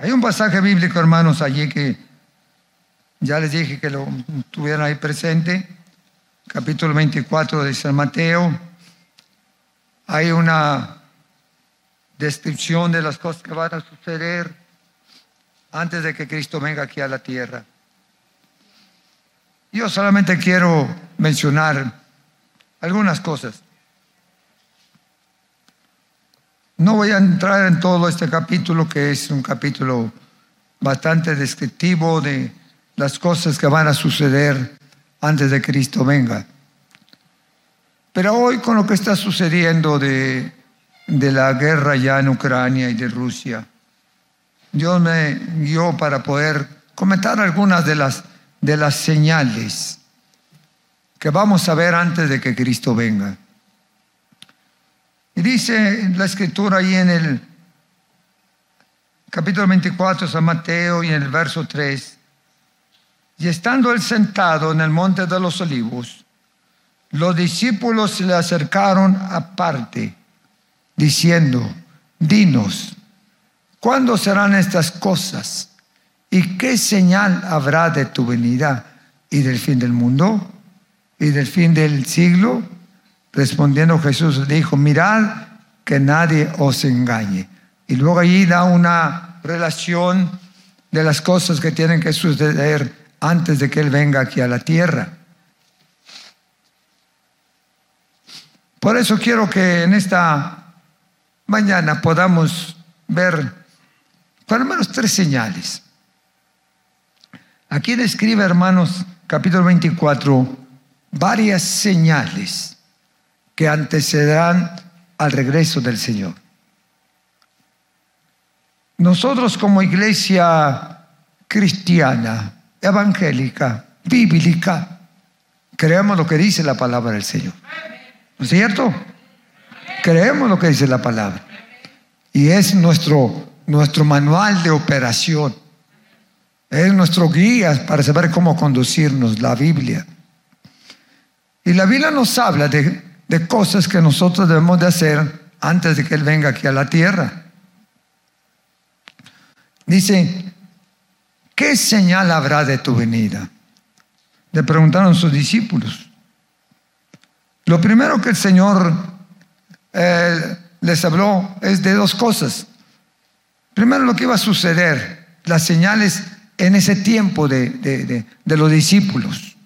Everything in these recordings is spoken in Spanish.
Hay un pasaje bíblico, hermanos, allí que ya les dije que lo tuvieran ahí presente, capítulo 24 de San Mateo. Hay una descripción de las cosas que van a suceder antes de que Cristo venga aquí a la tierra. Yo solamente quiero mencionar algunas cosas. No voy a entrar en todo este capítulo, que es un capítulo bastante descriptivo de las cosas que van a suceder antes de Cristo venga. Pero hoy con lo que está sucediendo de, de la guerra ya en Ucrania y de Rusia, Dios me guió para poder comentar algunas de las, de las señales que vamos a ver antes de que Cristo venga. Y dice la escritura ahí en el capítulo 24 de San Mateo y en el verso 3, y estando él sentado en el monte de los olivos, los discípulos se le acercaron aparte, diciendo, dinos, ¿cuándo serán estas cosas? ¿Y qué señal habrá de tu venida y del fin del mundo y del fin del siglo? Respondiendo Jesús dijo, mirad que nadie os engañe. Y luego allí da una relación de las cosas que tienen que suceder antes de que Él venga aquí a la tierra. Por eso quiero que en esta mañana podamos ver por lo menos tres señales. Aquí describe, hermanos, capítulo 24, varias señales que antecederán al regreso del Señor. Nosotros como iglesia cristiana, evangélica, bíblica, creemos lo que dice la palabra del Señor. ¿No es cierto? Creemos lo que dice la palabra. Y es nuestro, nuestro manual de operación. Es nuestro guía para saber cómo conducirnos, la Biblia. Y la Biblia nos habla de de cosas que nosotros debemos de hacer antes de que Él venga aquí a la tierra. Dice, ¿qué señal habrá de tu venida? Le preguntaron sus discípulos. Lo primero que el Señor eh, les habló es de dos cosas. Primero lo que iba a suceder, las señales en ese tiempo de, de los discípulos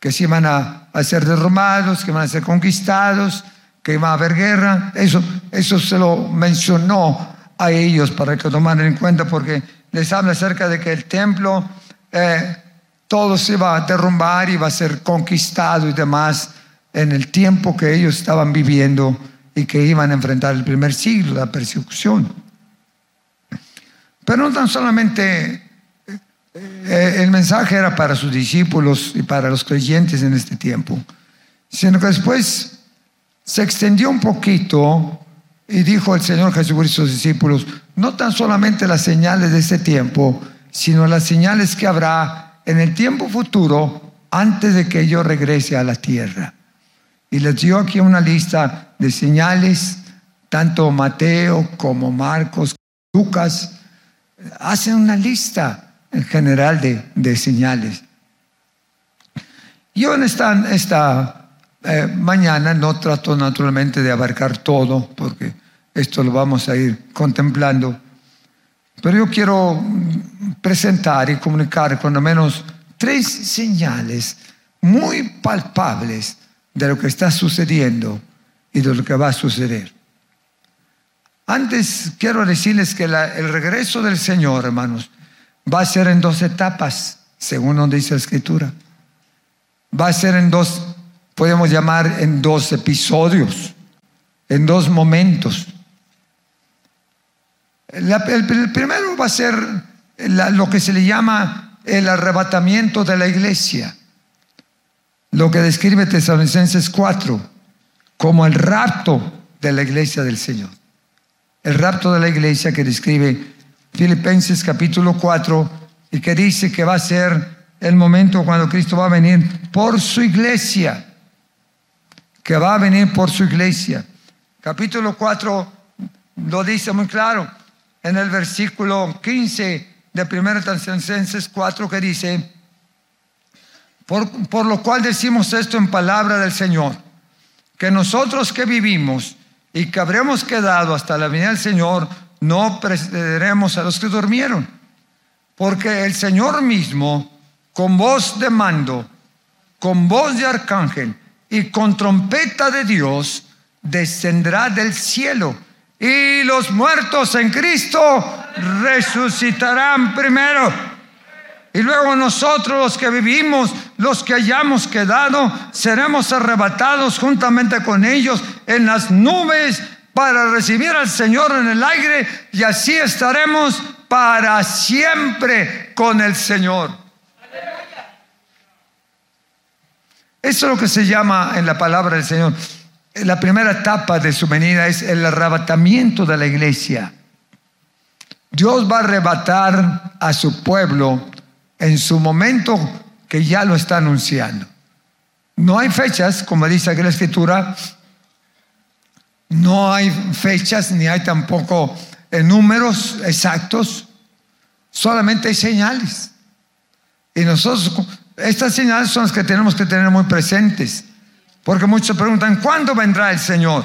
que se iban a, ser derromados, que iban a ser conquistados, que iba a haber guerra. Eso, eso se lo mencionó a ellos para que tomaran en cuenta porque les habla acerca de que el templo eh, todo se iba a derrumbar, iba a ser conquistado y demás en el tiempo que ellos estaban viviendo y que iban a enfrentar el primer siglo, la persecución. Pero no tan solamente el mensaje era para sus discípulos y para los creyentes en este tiempo, sino que después se extendió un poquito y dijo el Señor Jesucristo a sus discípulos, no tan solamente las señales de este tiempo, sino las señales que habrá en el tiempo futuro antes de que yo regrese a la tierra. Y les dio aquí una lista de señales, tanto Mateo como Marcos, Lucas, hacen una lista en general de, señales. Yo en esta, eh, mañana no trato naturalmente de abarcar todo, porque esto lo vamos a ir contemplando, pero yo quiero presentar y comunicar al menos tres señales muy palpables de lo que está sucediendo y de lo que va a suceder. Antes quiero decirles que el regreso del Señor, hermanos, va a ser en dos etapas, según donde dice la escritura. Va a ser en dos, podemos llamar en dos episodios, en dos momentos. el, primero va a ser lo que se le llama el arrebatamiento de la iglesia. Lo que describe Tesalonicenses 4 como el rapto de la iglesia del Señor. El rapto de la iglesia que describe Filipenses capítulo 4 y que dice que va a ser el momento cuando Cristo va a venir por su iglesia, que va a venir por su iglesia. Capítulo 4 lo dice muy claro en el versículo 15 de 1 Tesalonicenses 4 que dice, por, por lo cual decimos esto en palabra del Señor, que nosotros que vivimos y que habremos quedado hasta la venida del Señor, no precederemos a los que durmieron, porque el Señor mismo, con voz de mando, con voz de arcángel y con trompeta de Dios, descenderá del cielo y los muertos en Cristo resucitarán primero. Y luego nosotros los que vivimos, los que hayamos quedado, seremos arrebatados juntamente con ellos en las nubes para recibir al Señor en el aire y así estaremos para siempre con el Señor. Eso es lo que se llama en la palabra del Señor. La primera etapa de su venida es el arrebatamiento de la iglesia. Dios va a arrebatar a su pueblo en su momento que ya lo está anunciando. No hay fechas, como dice aquí la escritura, no hay fechas ni hay tampoco eh, números exactos, solamente hay señales. Y nosotros, estas señales son las que tenemos que tener muy presentes. Porque muchos preguntan, ¿cuándo vendrá el Señor?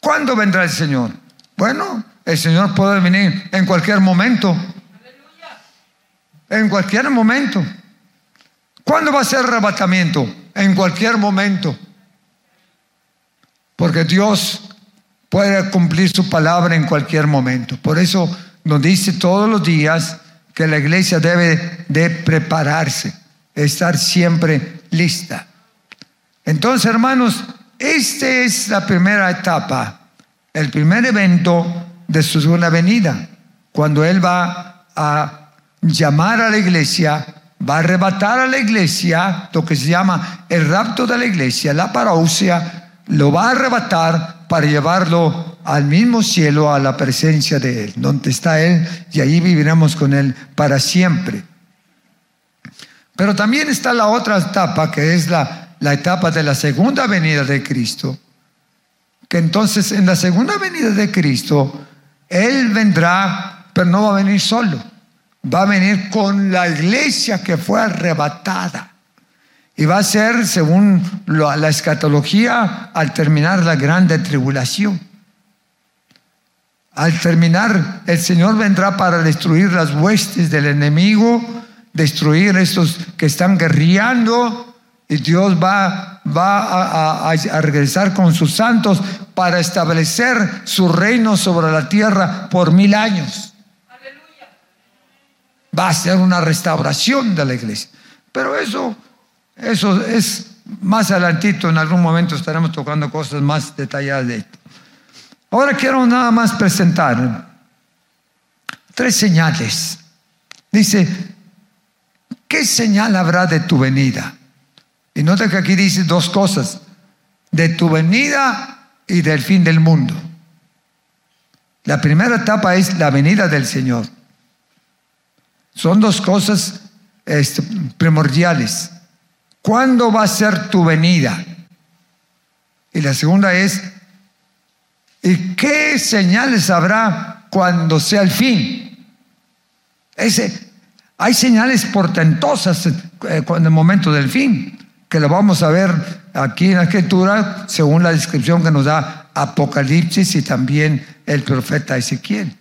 ¿Cuándo vendrá el Señor? Bueno, el Señor puede venir en cualquier momento. En cualquier momento. ¿Cuándo va a ser el arrebatamiento? En cualquier momento. Porque Dios puede cumplir su palabra en cualquier momento. Por eso nos dice todos los días que la iglesia debe de prepararse, estar siempre lista. Entonces, hermanos, esta es la primera etapa, el primer evento de su segunda venida, cuando Él va a llamar a la iglesia, va a arrebatar a la iglesia, lo que se llama el rapto de la iglesia, la parousia, lo va a arrebatar para llevarlo al mismo cielo, a la presencia de Él, donde está Él, y ahí viviremos con Él para siempre. Pero también está la otra etapa, que es la, la etapa de la segunda venida de Cristo, que entonces en la segunda venida de Cristo, Él vendrá, pero no va a venir solo, va a venir con la iglesia que fue arrebatada. Y va a ser, según la escatología, al terminar la grande tribulación. Al terminar, el Señor vendrá para destruir las huestes del enemigo, destruir estos que están guerreando, y Dios va, va a, a regresar con sus santos para establecer su reino sobre la tierra por mil años. Va a ser una restauración de la iglesia. Pero eso eso es más adelantito, en algún momento estaremos tocando cosas más detalladas de esto. Ahora quiero nada más presentar tres señales. Dice, ¿qué señal habrá de tu venida? Y nota que aquí dice dos cosas, de tu venida y del fin del mundo. La primera etapa es la venida del Señor. Son dos cosas este, primordiales. ¿Cuándo va a ser tu venida? Y la segunda es, ¿y qué señales habrá cuando sea el fin? Ese, hay señales portentosas eh, en el momento del fin, que lo vamos a ver aquí en la escritura según la descripción que nos da Apocalipsis y también el profeta Ezequiel.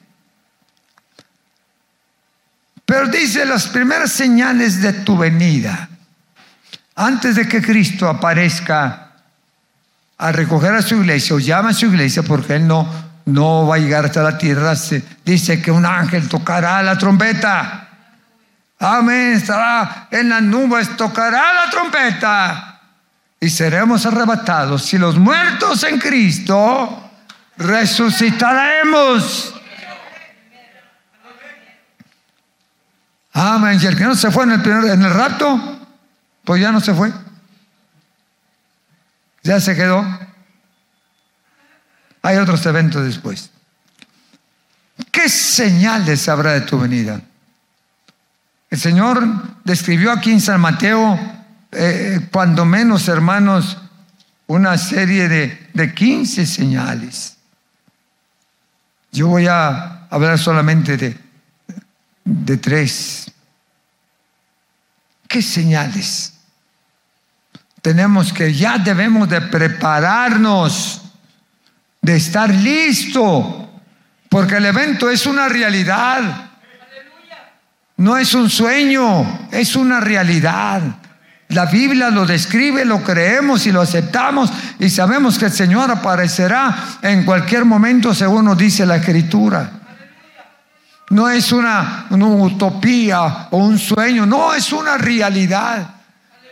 Pero dice las primeras señales de tu venida antes de que Cristo aparezca a recoger a su iglesia o llama a su iglesia, porque Él no, no va a llegar hasta la tierra, se dice que un ángel tocará la trompeta. Amén, estará en las nubes, tocará la trompeta y seremos arrebatados. Si los muertos en Cristo resucitaremos. Amén. Y el que no se fue en el, primer, en el rapto, pues ya no se fue. Ya se quedó. Hay otros eventos después. ¿Qué señales habrá de tu venida? El Señor describió aquí en San Mateo, eh, cuando menos hermanos, una serie de, de 15 señales. Yo voy a hablar solamente de, de tres. ¿Qué señales? Tenemos que, ya debemos de prepararnos, de estar listo, porque el evento es una realidad. No es un sueño, es una realidad. La Biblia lo describe, lo creemos y lo aceptamos y sabemos que el Señor aparecerá en cualquier momento según nos dice la Escritura. No es una, una, utopía o un sueño, no es una realidad.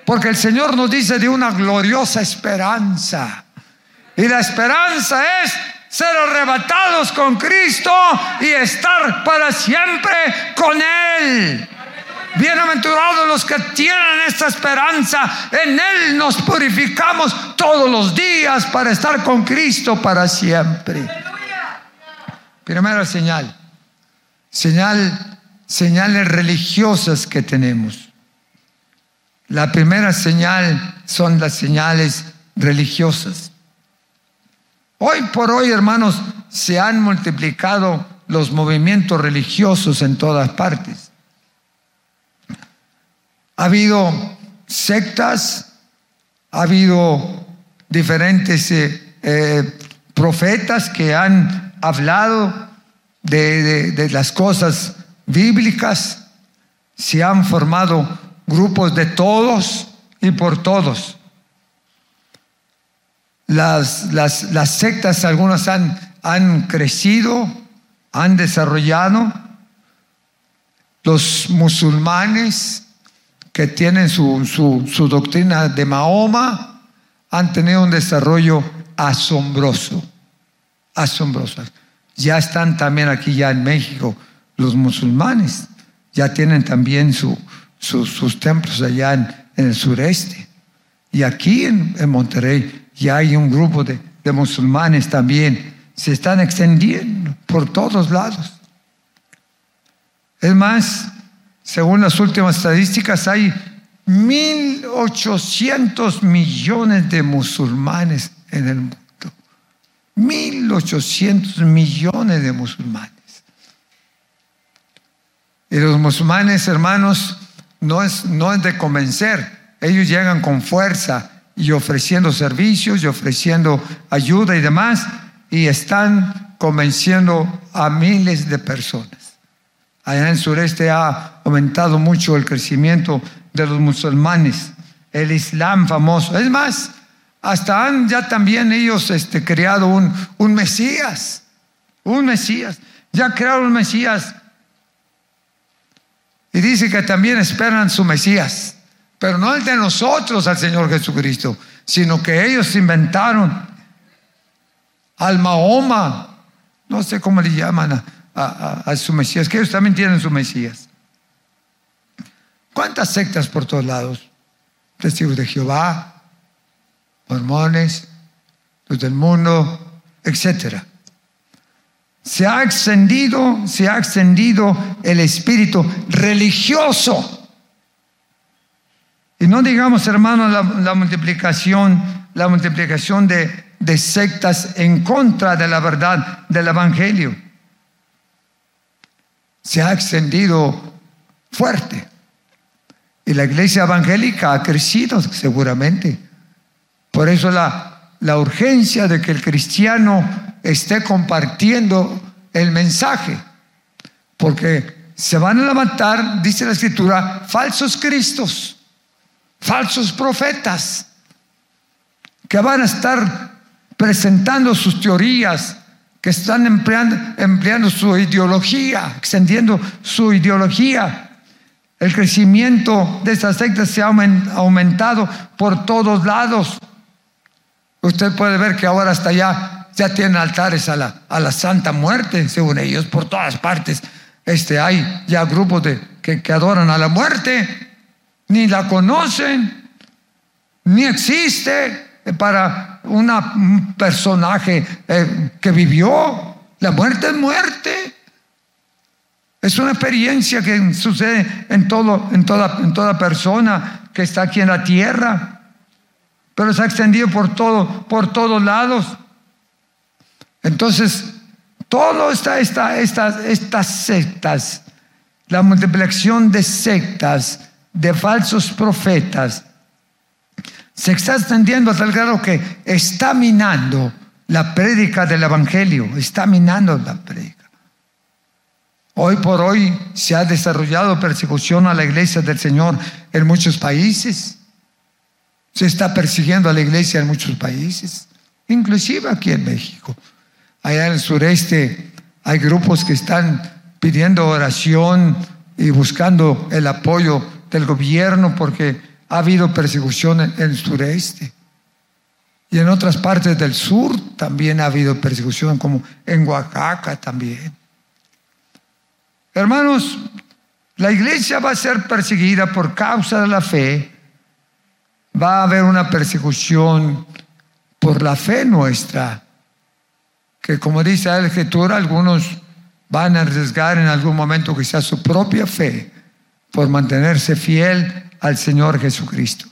Porque el Señor nos dice de una gloriosa esperanza. Y la esperanza es ser arrebatados con Cristo y estar para siempre con Él. Bienaventurados los que tienen esta esperanza. En Él nos purificamos todos los días para estar con Cristo para siempre. Primera señal. Señal, señales religiosas que tenemos. La primera señal son las señales religiosas. Hoy por hoy, hermanos, se han multiplicado los movimientos religiosos en todas partes. Ha habido sectas, ha habido diferentes eh, eh, profetas que han hablado de, de, de las cosas bíblicas, se han formado grupos de todos y por todos. Las, las, las sectas, algunas han, han crecido, han desarrollado. Los musulmanes que tienen su, su, su doctrina de Mahoma han tenido un desarrollo asombroso, asombroso. Ya están también aquí ya en México los musulmanes, ya tienen también su, su, sus templos allá en, en, el sureste. Y aquí en, en, Monterrey ya hay un grupo de, de musulmanes también, se están extendiendo por todos lados. Es más, según las últimas estadísticas, hay 1.800 millones de musulmanes en el mundo. 1.800 millones de musulmanes. Y los musulmanes, hermanos, no es, no es de convencer. Ellos llegan con fuerza y ofreciendo servicios y ofreciendo ayuda y demás, y están convenciendo a miles de personas. Allá en el sureste ha aumentado mucho el crecimiento de los musulmanes, el Islam famoso. Es más, hasta han ya también ellos este, creado un, un Mesías, un Mesías. Ya crearon un Mesías. Y dice que también esperan su Mesías, pero no el de nosotros, al Señor Jesucristo, sino que ellos inventaron al Mahoma, no sé cómo le llaman a, su Mesías, que ellos también tienen su Mesías. ¿Cuántas sectas por todos lados? Testigos de Jehová, mormones, los del mundo, etcétera. Se ha extendido, se ha extendido el espíritu religioso. Y no digamos, hermanos, la, multiplicación, la multiplicación de, sectas en contra de la verdad del Evangelio. Se ha extendido fuerte. Y la iglesia evangélica ha crecido seguramente. Por eso la urgencia de que el cristiano esté compartiendo el mensaje. Porque se van a levantar, dice la escritura, falsos cristos, falsos profetas, que van a estar presentando sus teorías, que están empleando, empleando su ideología, extendiendo su ideología. El crecimiento de estas sectas se ha aumentado por todos lados. Usted puede ver que ahora hasta allá ya tienen altares a la, a la Santa Muerte, según ellos, por todas partes. Este, hay ya grupos de, que, que adoran a la muerte, ni la conocen, ni existe para una, un personaje eh, que vivió. La muerte es muerte. Es una experiencia que sucede en, todo, en, toda, en toda persona que está aquí en la tierra, pero se ha extendido por, todo, por todos lados. Entonces, todo esta, esta, estas, estas sectas, la multiplicación de sectas, de falsos profetas, se está extendiendo a tal grado que está minando la prédica del Evangelio, está minando la prédica. Hoy por hoy se ha desarrollado persecución a la iglesia del Señor en muchos países. Se está persiguiendo a la iglesia en muchos países, inclusive aquí en México. Allá en el sureste hay grupos que están pidiendo oración y buscando el apoyo del gobierno porque ha habido persecución en el sureste. Y en otras partes del sur también ha habido persecución, como en Oaxaca también. Hermanos, la iglesia va a ser perseguida por causa de la fe. Va a haber una persecución por la fe nuestra que como dice la escritura, algunos van a arriesgar en algún momento quizás su propia fe por mantenerse fiel al Señor Jesucristo.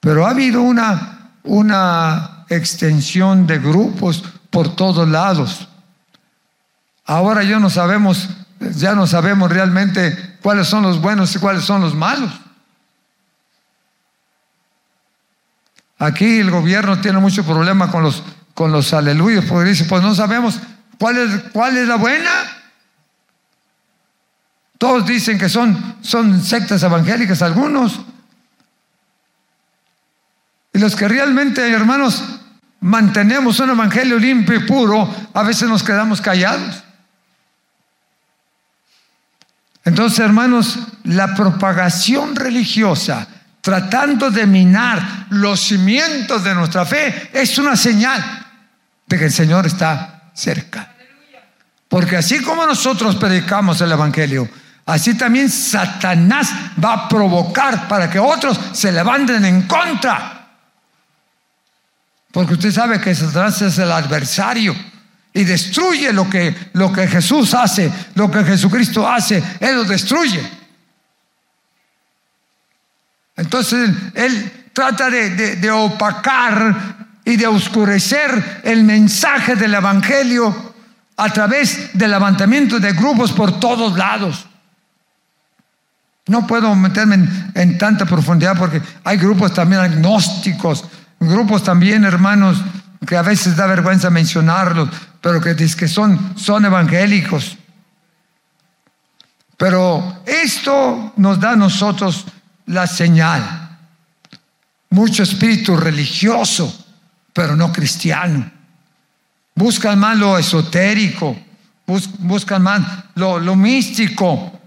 Pero ha habido una, una extensión de grupos por todos lados. Ahora ya no sabemos, ya no sabemos realmente cuáles son los buenos y cuáles son los malos. Aquí el gobierno tiene mucho problema con los con los aleluyos, porque dice, pues no sabemos cuál es, cuál es la buena. Todos dicen que son, son sectas evangélicas algunos. Y los que realmente, hermanos, mantenemos un evangelio limpio y puro, a veces nos quedamos callados. Entonces, hermanos, la propagación religiosa, tratando de minar los cimientos de nuestra fe, es una señal de que el Señor está cerca. Porque así como nosotros predicamos el Evangelio, así también Satanás va a provocar para que otros se levanten en contra. Porque usted sabe que Satanás es el adversario y destruye lo que, lo que Jesús hace, lo que Jesucristo hace, Él lo destruye. Entonces Él trata de, de opacar y de oscurecer el mensaje del Evangelio a través del levantamiento de grupos por todos lados. No puedo meterme en, tanta profundidad porque hay grupos también agnósticos, grupos también, hermanos, que a veces da vergüenza mencionarlos, pero que, que son, son evangélicos. Pero esto nos da a nosotros la señal. Mucho espíritu religioso pero no cristiano. Buscan más lo esotérico, buscan más lo, lo místico,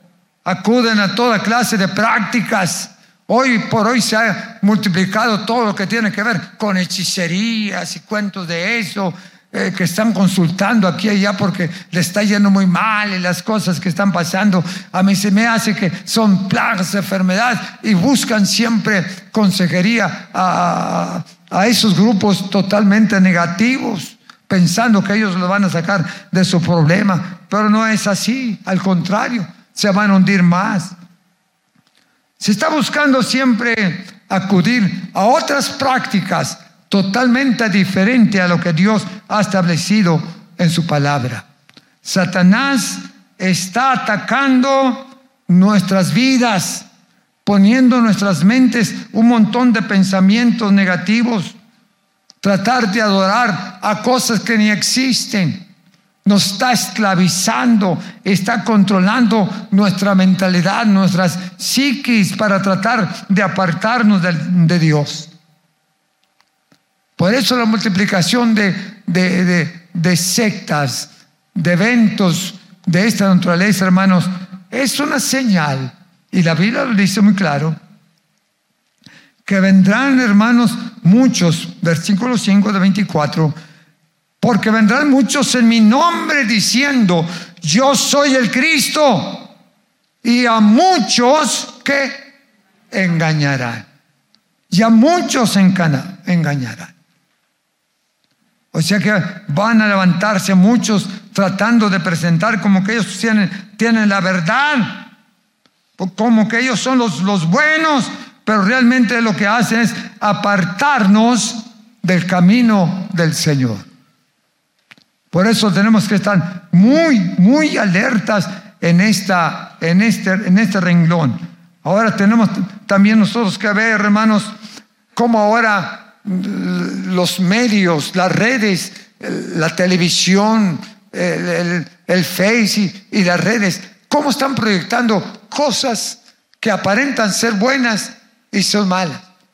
acuden a toda clase de prácticas. Hoy por hoy se ha multiplicado todo lo que tiene que ver con hechicerías y cuentos de eso, eh, que están consultando aquí y allá porque le está yendo muy mal y las cosas que están pasando, a mí se me hace que son plagas, enfermedades y buscan siempre consejería a, a esos grupos totalmente negativos, pensando que ellos lo van a sacar de su problema, pero no es así, al contrario, se van a hundir más. Se está buscando siempre acudir a otras prácticas totalmente diferentes a lo que Dios ha establecido en su palabra. Satanás está atacando nuestras vidas poniendo en nuestras mentes un montón de pensamientos negativos, tratar de adorar a cosas que ni existen. Nos está esclavizando, está controlando nuestra mentalidad, nuestras psiquis para tratar de apartarnos de, Dios. Por eso la multiplicación de, de sectas, de eventos de esta naturaleza, hermanos, es una señal y la Biblia lo dice muy claro, que vendrán, hermanos, muchos, versículo 5 de 24, porque vendrán muchos en mi nombre diciendo, yo soy el Cristo, y a muchos que engañarán. Y a muchos engañarán. O sea que van a levantarse muchos tratando de presentar como que ellos tienen, tienen la verdad, como que ellos son los, los buenos, pero realmente lo que hacen es apartarnos del camino del Señor. Por eso tenemos que estar muy, muy alertas en, esta, en, este, en este renglón. Ahora tenemos también nosotros que ver, hermanos, cómo ahora los medios, las redes, la televisión, el, el, Face y las redes, cómo están proyectando cosas que aparentan ser buenas y son malas.